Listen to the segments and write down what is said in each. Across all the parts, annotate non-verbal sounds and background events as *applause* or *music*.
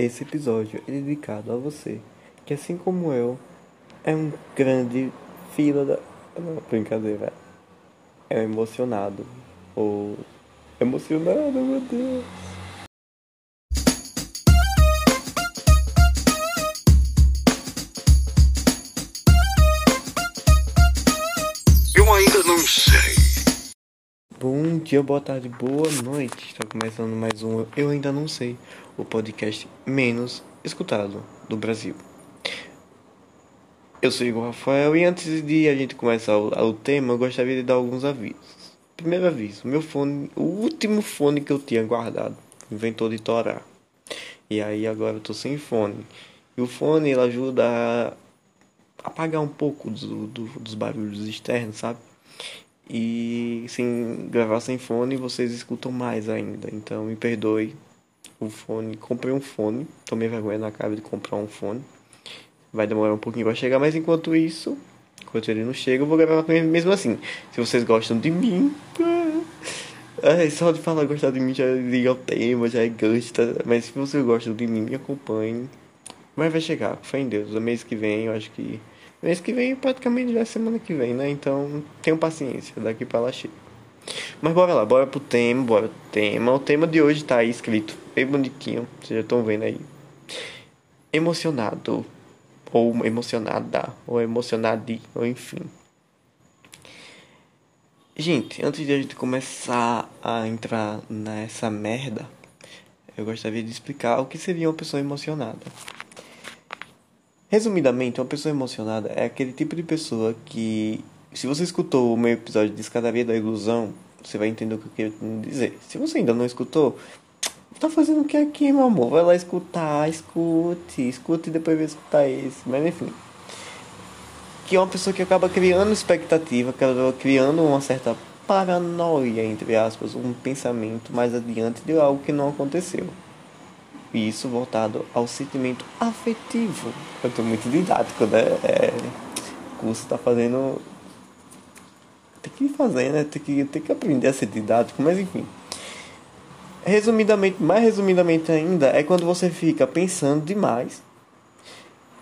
Esse episódio é dedicado a você, que assim como eu, é um grande fila da. Não, brincadeira. É um emocionado. Ou. Emocionado, meu Deus. Eu ainda não sei. Bom dia, boa tarde, boa noite. Está começando mais um Eu Ainda Não Sei, o podcast menos escutado do Brasil. Eu sou Igor Rafael e antes de a gente começar o, o tema, eu gostaria de dar alguns avisos. Primeiro aviso, meu fone, o último fone que eu tinha guardado, inventou de torar. E aí agora eu tô sem fone. E o fone ele ajuda a apagar um pouco do, do, dos barulhos externos, sabe? E sem gravar sem fone vocês escutam mais ainda. Então me perdoe. O fone, comprei um fone, tomei vergonha na cara de comprar um fone. Vai demorar um pouquinho para chegar, mas enquanto isso, enquanto ele não chega, eu vou gravar mesmo assim. Se vocês gostam de mim, *laughs* é, só de falar gostar de mim já liga o tema, já é gosta. Mas se você gosta de mim, me acompanhe. Mas vai chegar, fé em Deus. O mês que vem, eu acho que Mês que vem praticamente já é semana que vem, né? Então tenham paciência, daqui pra lá chega. Mas bora lá, bora pro tema, bora pro tema. O tema de hoje tá aí escrito, bem bonitinho, vocês já estão vendo aí. Emocionado, ou emocionada, ou emocionade, ou enfim. Gente, antes de a gente começar a entrar nessa merda, eu gostaria de explicar o que seria uma pessoa emocionada. Resumidamente, uma pessoa emocionada é aquele tipo de pessoa que, se você escutou o meu episódio de Escadaria da Ilusão, você vai entender o que eu quero dizer. Se você ainda não escutou, tá fazendo o que aqui, meu amor? Vai lá escutar, escute, escute e depois vai escutar esse. Mas enfim. Que é uma pessoa que acaba criando expectativa, acaba criando uma certa paranoia, entre aspas, um pensamento mais adiante de algo que não aconteceu. E isso voltado ao sentimento afetivo. Eu tô muito didático, né? É, o curso tá fazendo. Tem que fazer, né? Tem que, tem que aprender a ser didático, mas enfim. Resumidamente, mais resumidamente ainda, é quando você fica pensando demais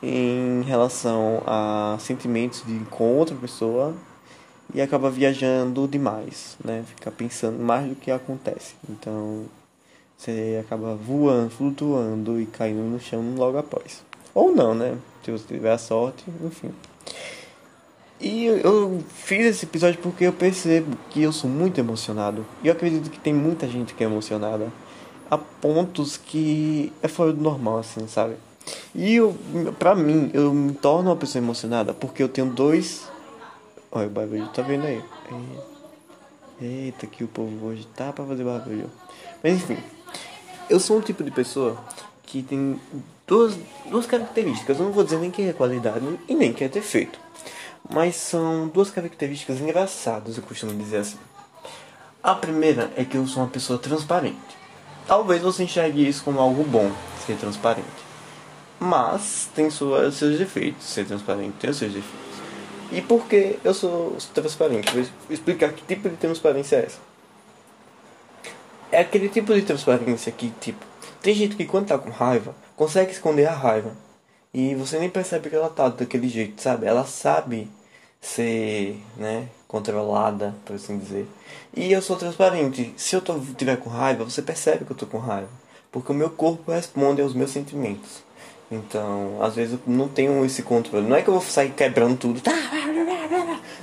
em relação a sentimentos de com outra pessoa e acaba viajando demais, né? Fica pensando mais do que acontece. Então, você acaba voando, flutuando e caindo no chão logo após. Ou não, né? Se você tiver a sorte, enfim. E eu fiz esse episódio porque eu percebo que eu sou muito emocionado. E eu acredito que tem muita gente que é emocionada. A pontos que é fora do normal, assim, sabe? E eu, pra mim, eu me torno uma pessoa emocionada porque eu tenho dois. Olha, o barulho tá vendo aí. Eita, que o povo hoje tá pra fazer barulho. Mas enfim. Eu sou um tipo de pessoa que tem duas, duas características. Eu não vou dizer nem que é qualidade e nem que é defeito. Mas são duas características engraçadas, eu costumo dizer assim. A primeira é que eu sou uma pessoa transparente. Talvez você enxergue isso como algo bom, ser transparente. Mas tem suas, seus defeitos. Ser transparente tem seus defeitos. E por que eu sou transparente? Vou explicar que tipo de transparência é essa é aquele tipo de transparência que, tipo, tem gente que quando tá com raiva, consegue esconder a raiva. E você nem percebe que ela tá daquele jeito, sabe? Ela sabe ser, né, controlada, por assim dizer. E eu sou transparente. Se eu tô, tiver com raiva, você percebe que eu tô com raiva. Porque o meu corpo responde aos meus sentimentos. Então, às vezes eu não tenho esse controle. Não é que eu vou sair quebrando tudo. Tá,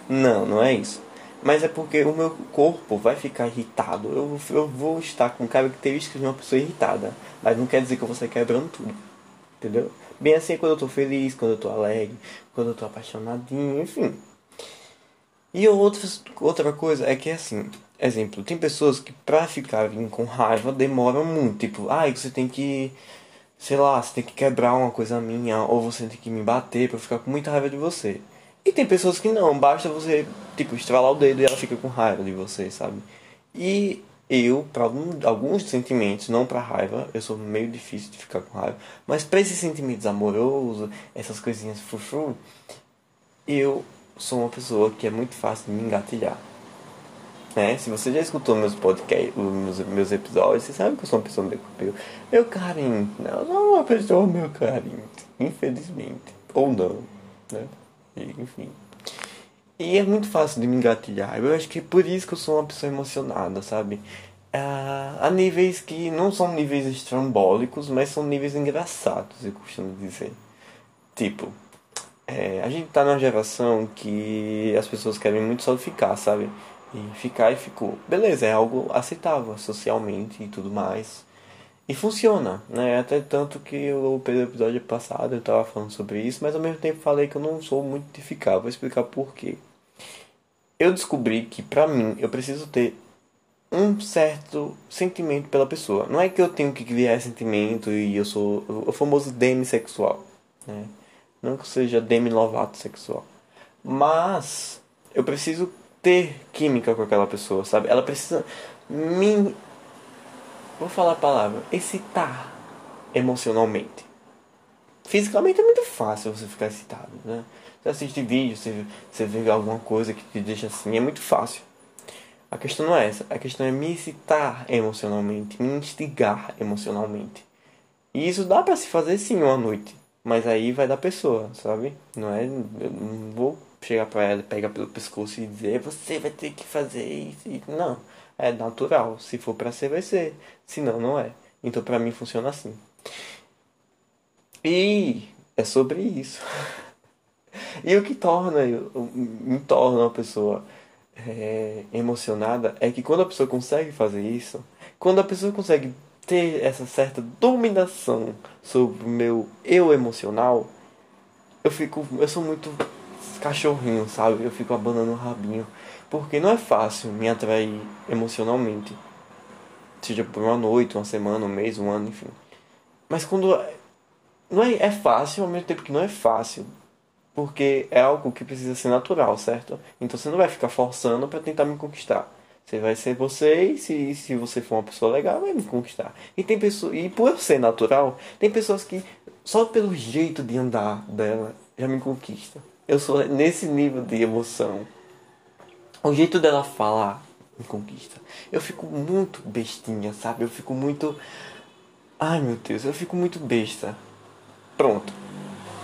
não, não é isso. Mas é porque o meu corpo vai ficar irritado. Eu, eu vou estar com características de uma pessoa irritada. Mas não quer dizer que eu vou sair quebrando tudo. Entendeu? Bem assim é quando eu tô feliz, quando eu tô alegre, quando eu tô apaixonadinho, enfim. E outra, outra coisa é que assim, exemplo, tem pessoas que pra ficarem com raiva demoram muito. Tipo, ai, ah, você tem que. Sei lá, você tem que quebrar uma coisa minha, ou você tem que me bater pra eu ficar com muita raiva de você. E tem pessoas que não, basta você, tipo, estralar o dedo e ela fica com raiva de você, sabe? E eu, para alguns sentimentos, não para raiva, eu sou meio difícil de ficar com raiva, mas para esses sentimentos amorosos, essas coisinhas frufru, eu sou uma pessoa que é muito fácil de me engatilhar. Né? Se você já escutou meus podcasts, meus, meus episódios, você sabe que eu sou uma pessoa meio, meu, meu carente. Não, eu sou uma pessoa meu carente. Infelizmente. Ou não. Né? Enfim. E é muito fácil de me engatilhar. Eu acho que é por isso que eu sou uma pessoa emocionada, sabe? Ah, há níveis que não são níveis estrambólicos, mas são níveis engraçados, eu costumo dizer. Tipo, é, a gente tá numa geração que as pessoas querem muito só ficar, sabe? E ficar e ficou. Beleza, é algo aceitável socialmente e tudo mais. E funciona, né? Até tanto que o episódio passado eu tava falando sobre isso, mas ao mesmo tempo falei que eu não sou muito de ficar. Vou explicar por quê. Eu descobri que pra mim eu preciso ter um certo sentimento pela pessoa. Não é que eu tenho que criar sentimento e eu sou o famoso demissexual, né? Não que eu seja demi-lovato sexual. Mas eu preciso ter química com aquela pessoa, sabe? Ela precisa me. Vou falar a palavra. excitar emocionalmente. Fisicamente é muito fácil você ficar excitado, né? Você assiste vídeo, você, você vê alguma coisa que te deixa assim, é muito fácil. A questão não é essa. A questão é me excitar emocionalmente, me instigar emocionalmente. E isso dá para se fazer sim uma noite. Mas aí vai da pessoa, sabe? Não é. Eu não vou chegar pra ela, pegar pelo pescoço e dizer você vai ter que fazer isso. Não. É natural. Se for pra ser, vai ser. Se não, não é. Então pra mim funciona assim. E é sobre isso. *laughs* e o que torna, me torna uma pessoa é, emocionada é que quando a pessoa consegue fazer isso, quando a pessoa consegue ter essa certa dominação sobre o meu eu emocional, eu fico. Eu sou muito cachorrinho, sabe? Eu fico abandonando o rabinho. Porque não é fácil me atrair emocionalmente. Seja por uma noite, uma semana, um mês, um ano, enfim. Mas quando. Não é, é fácil ao mesmo tempo que não é fácil. Porque é algo que precisa ser natural, certo? Então você não vai ficar forçando para tentar me conquistar. Você vai ser você e se, se você for uma pessoa legal, vai me conquistar. E tem pessoas, e por ser natural, tem pessoas que só pelo jeito de andar dela já me conquista. Eu sou nesse nível de emoção. O jeito dela falar me conquista. Eu fico muito bestinha, sabe? Eu fico muito Ai, meu Deus, eu fico muito besta. Pronto.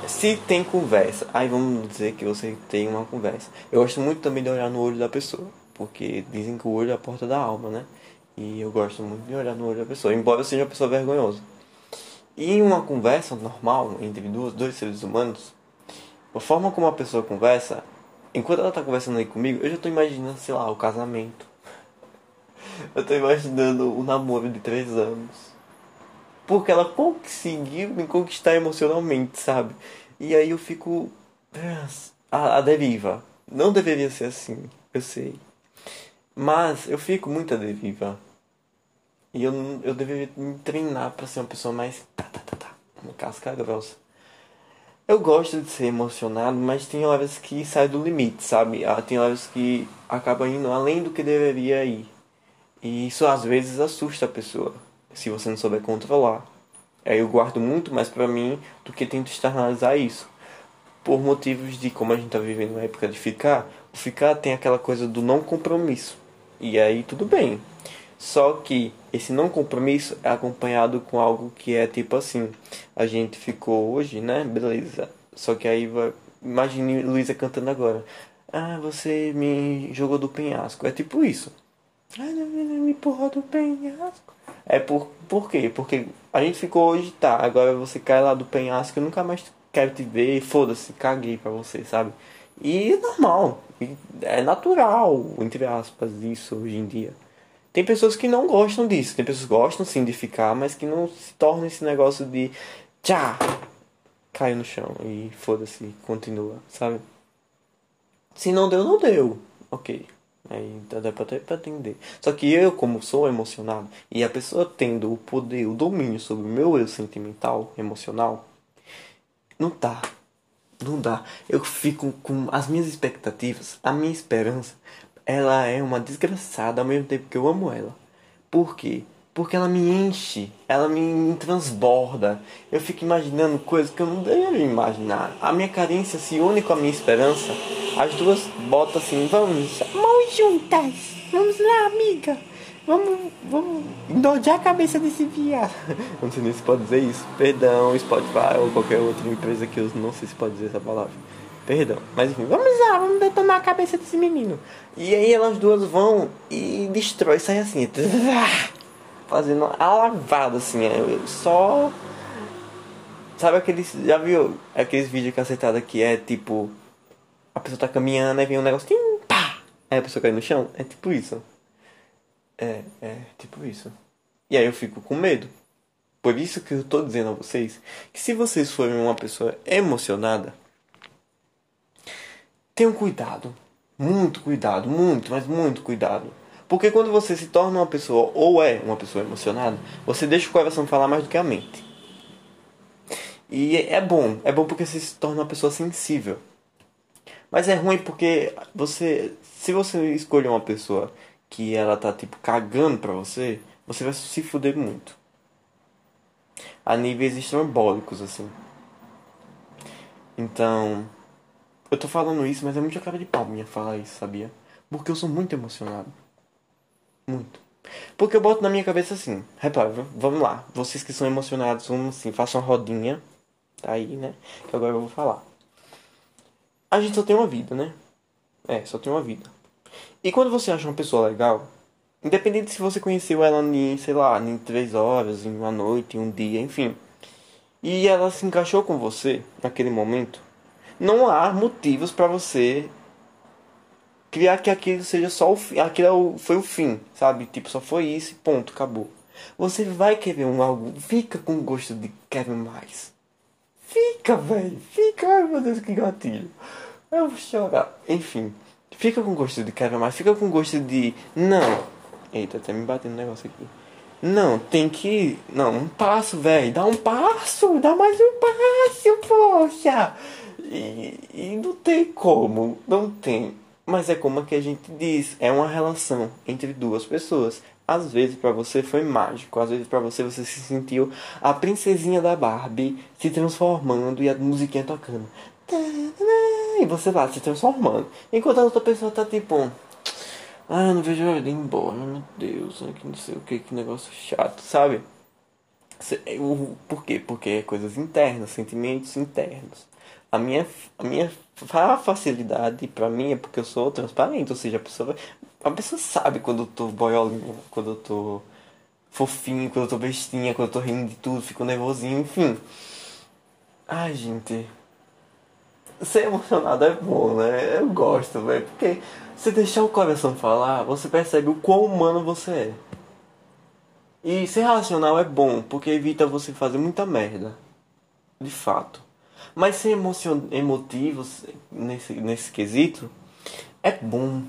Se tem conversa, aí vamos dizer que você tem uma conversa. Eu gosto muito também de olhar no olho da pessoa porque dizem que o olho é a porta da alma, né? E eu gosto muito de olhar no olho da pessoa, embora eu seja uma pessoa vergonhosa. E em uma conversa normal entre duas, dois seres humanos, a forma como a pessoa conversa, enquanto ela está conversando aí comigo, eu já estou imaginando, sei lá, o casamento. *laughs* Eu estou imaginando o namoro de três anos. Porque ela conseguiu me conquistar emocionalmente, sabe? E aí eu fico. A, a deriva. Não deveria ser assim, eu sei. Mas eu fico muito a deriva. E eu, eu deveria me treinar para ser uma pessoa mais. Tá, tá, tá, tá. Uma casca grossa. Eu gosto de ser emocionado, mas tem horas que sai do limite, sabe? Ah, tem horas que acaba indo além do que deveria ir. E isso às vezes assusta a pessoa, se você não souber controlar. Aí eu guardo muito mais pra mim do que tento externalizar isso. Por motivos de como a gente tá vivendo uma época de ficar, o ficar tem aquela coisa do não compromisso. E aí tudo bem. Só que esse não compromisso é acompanhado com algo que é tipo assim: a gente ficou hoje, né? Beleza. Só que aí vai. Imagine Luísa cantando agora. Ah, você me jogou do penhasco. É tipo isso. Ah, me empurrou do penhasco. É por, por quê? Porque a gente ficou hoje, tá. Agora você cai lá do penhasco, eu nunca mais quero te ver. Foda-se, caguei pra você, sabe? E é normal, é natural, entre aspas, isso hoje em dia. Tem pessoas que não gostam disso, tem pessoas que gostam sim de ficar, mas que não se tornam esse negócio de tchá, cai no chão e foda-se, continua, sabe? Se não deu, não deu, ok. Então dá pra, pra entender. Só que eu, como sou emocionado, e a pessoa tendo o poder, o domínio sobre o meu eu sentimental, emocional, não tá não dá. Eu fico com as minhas expectativas, a minha esperança, ela é uma desgraçada ao mesmo tempo que eu amo ela. Por quê? Porque ela me enche, ela me transborda. Eu fico imaginando coisas que eu não deveria imaginar. A minha carência se une com a minha esperança. As duas botam assim, vamos, mãos juntas, vamos Vamos lá, amiga. Vamos, vamos endojar a cabeça desse viado. *laughs* Não sei nem se pode dizer isso. Perdão, Spotify ou qualquer outra empresa que eu não sei se pode dizer essa palavra. Perdão. Mas enfim, vamos lá, vamos detonar a cabeça desse menino. E aí elas duas vão e destrói, sai assim. *laughs* Fazendo a lavada assim. É só. Sabe aqueles. Já viu aqueles vídeos cacetados que é tipo. A pessoa tá caminhando e vem um negócio. Aí a pessoa cai no chão. É tipo isso. É, é tipo isso. E aí eu fico com medo. Por isso que eu tô dizendo a vocês que se vocês forem uma pessoa emocionada, tenham cuidado. Muito cuidado, muito, mas muito cuidado. Porque quando você se torna uma pessoa ou é uma pessoa emocionada, você deixa o coração falar mais do que a mente. E é bom, é bom porque você se torna uma pessoa sensível. Mas é ruim porque você, se você escolher uma pessoa que ela tá tipo cagando pra você, você vai se fuder muito. A níveis estrambólicos, assim. Então, eu tô falando isso, mas é muito cara de pau minha falar isso, sabia? Porque eu sou muito emocionado. Muito. Porque eu boto na minha cabeça assim, repara, vamos lá, vocês que são emocionados, vamos assim, façam uma rodinha, tá aí, né? Que agora eu vou falar. A gente só tem uma vida, né? É, só tem uma vida. E quando você acha uma pessoa legal, independente se você conheceu ela em, sei lá, em três horas, em uma noite, em um dia, enfim, e ela se encaixou com você naquele momento, não há motivos para você criar que aquilo seja só o fim, aquilo é foi o fim, sabe? Tipo, só foi isso ponto, acabou. Você vai querer um algo, fica com gosto de querer mais. Fica, velho, fica, ai meu Deus, que gatilho. Eu vou chorar. Enfim, fica com gosto de querer mais, fica com gosto de. Não. Eita, até me batendo um negócio aqui. Não, tem que. Não, um passo, velho. Dá um passo, dá mais um passo, poxa. E, e não tem como, não tem. Mas é como que a gente diz, é uma relação entre duas pessoas. Às vezes para você foi mágico, às vezes para você você se sentiu a princesinha da Barbie se transformando e a musiquinha tocando. E você lá se transformando. Enquanto a outra pessoa tá tipo. Ah, não vejo a hora de ir embora, meu Deus, que não sei o que, que negócio chato, sabe? Por quê? Porque é coisas internas, sentimentos internos. A minha, a minha facilidade para mim é porque eu sou transparente, ou seja, a pessoa, a pessoa sabe quando eu tô boiolinho, quando eu tô fofinho, quando eu tô bestinha, quando eu tô rindo de tudo, fico nervosinho, enfim. Ai, gente. Ser emocionado é bom, né? Eu gosto, velho. Porque você deixar o coração falar, você percebe o quão humano você é. E ser racional é bom, porque evita você fazer muita merda. De fato. Mas ser emocion... emotivo nesse, nesse quesito é bom.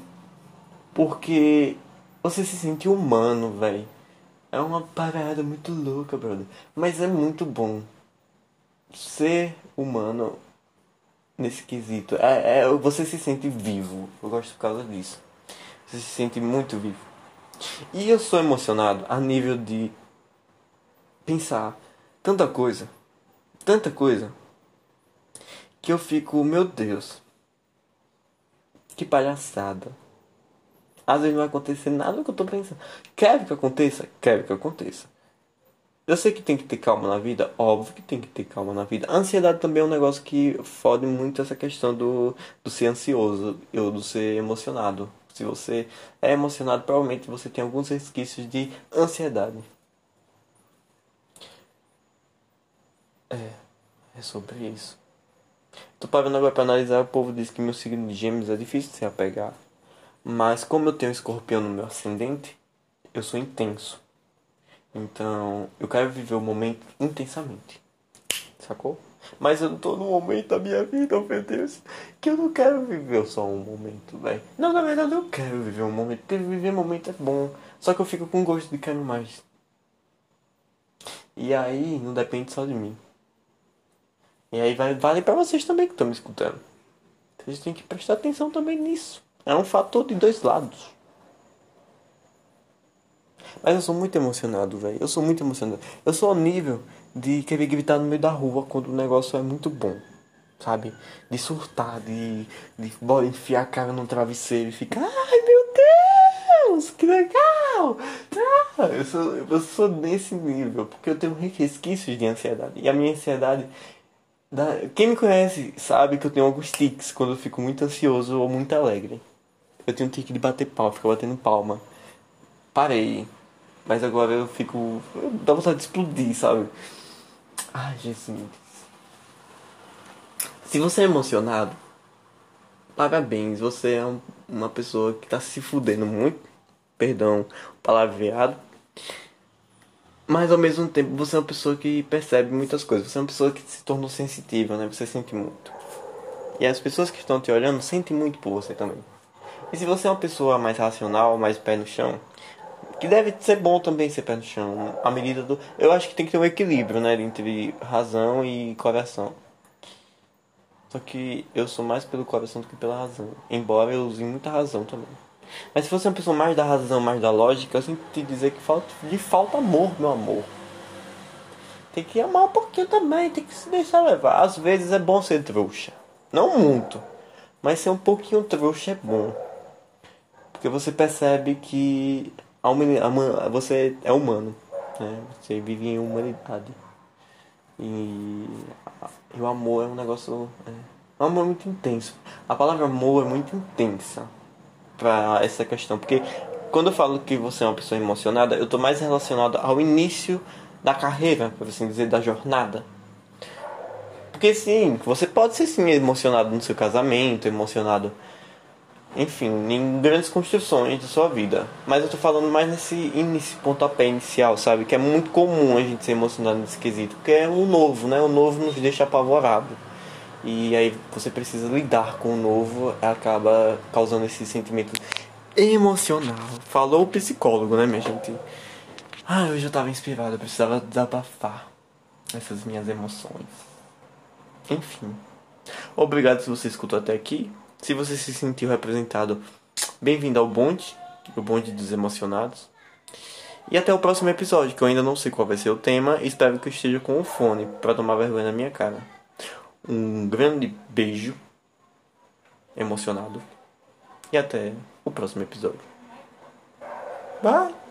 Porque você se sente humano, velho. É uma parada muito louca, brother. Mas é muito bom. Ser humano nesse quesito. É, é, você se sente vivo. Eu gosto por causa disso. Você se sente muito vivo. E eu sou emocionado a nível de pensar tanta coisa. Tanta coisa que eu fico, meu Deus, que palhaçada. Às vezes não vai acontecer nada do que eu tô pensando. Quero que aconteça? Quero que aconteça. Eu sei que tem que ter calma na vida, óbvio que tem que ter calma na vida. A ansiedade também é um negócio que fode muito essa questão do, do ser ansioso ou do ser emocionado. Se você é emocionado, provavelmente você tem alguns resquícios de ansiedade. É, é sobre isso. Tô parando agora pra analisar, o povo diz que meu signo de gêmeos é difícil de se apegar. Mas como eu tenho escorpião no meu ascendente, eu sou intenso. Então, eu quero viver o momento intensamente. Sacou? Mas eu não tô num momento da minha vida, meu Deus, que eu não quero viver só um momento, velho. Não, na verdade eu quero viver um momento, porque viver um momento é bom. Só que eu fico com gosto de quero mais. E aí, não depende só de mim. E aí vale para vocês também que estão me escutando. Vocês têm que prestar atenção também nisso. É um fator de dois lados. Mas eu sou muito emocionado, velho. Eu sou muito emocionado. Eu sou ao nível de querer gritar no meio da rua quando o negócio é muito bom. Sabe? De surtar, de, de enfiar a cara no travesseiro e ficar, ai meu Deus, que legal! Ah, eu, sou, eu sou nesse nível, porque eu tenho resquícios de ansiedade. E a minha ansiedade. Da... Quem me conhece sabe que eu tenho alguns tics quando eu fico muito ansioso ou muito alegre. Eu tenho um tique de bater palma, ficar batendo palma. Parei. Mas agora eu fico. Dá vontade de explodir, sabe? Ai, Jesus. Se você é emocionado, parabéns, você é uma pessoa que tá se fudendo muito. Perdão, palavreado. Mas ao mesmo tempo você é uma pessoa que percebe muitas coisas. Você é uma pessoa que se tornou sensitiva, né? Você sente muito. E as pessoas que estão te olhando sentem muito por você também. E se você é uma pessoa mais racional, mais pé no chão, que deve ser bom também ser pé no chão, à medida do. Eu acho que tem que ter um equilíbrio, né? Entre razão e coração. Só que eu sou mais pelo coração do que pela razão. Embora eu use muita razão também. Mas se é uma pessoa mais da razão, mais da lógica, eu sinto te dizer que falta, de falta amor, meu amor. Tem que amar um pouquinho também, tem que se deixar levar. Às vezes é bom ser trouxa. Não muito. Mas ser um pouquinho trouxa é bom. Porque você percebe que a você é humano. Né? Você vive em humanidade. E, e o amor é um negócio. É, o amor é muito intenso. A palavra amor é muito intensa para essa questão. Porque quando eu falo que você é uma pessoa emocionada, eu estou mais relacionado ao início da carreira, por assim dizer, da jornada. Porque sim, você pode ser sim emocionado no seu casamento, emocionado enfim, em grandes construções da sua vida. Mas eu tô falando mais nesse início, pontapé inicial, sabe? Que é muito comum a gente ser emocionado nesse quesito, porque é o novo, né? O novo nos deixa apavorado. E aí você precisa lidar com o novo, acaba causando esse sentimento emocional. Falou o psicólogo, né, minha gente? Ah, eu tava inspirado, eu precisava desabafar essas minhas emoções. Enfim. Obrigado se você escutou até aqui. Se você se sentiu representado, bem-vindo ao bonde, o bonde dos emocionados. E até o próximo episódio, que eu ainda não sei qual vai ser o tema, espero que eu esteja com o fone para tomar vergonha na minha cara. Um grande beijo emocionado e até o próximo episódio. Bye!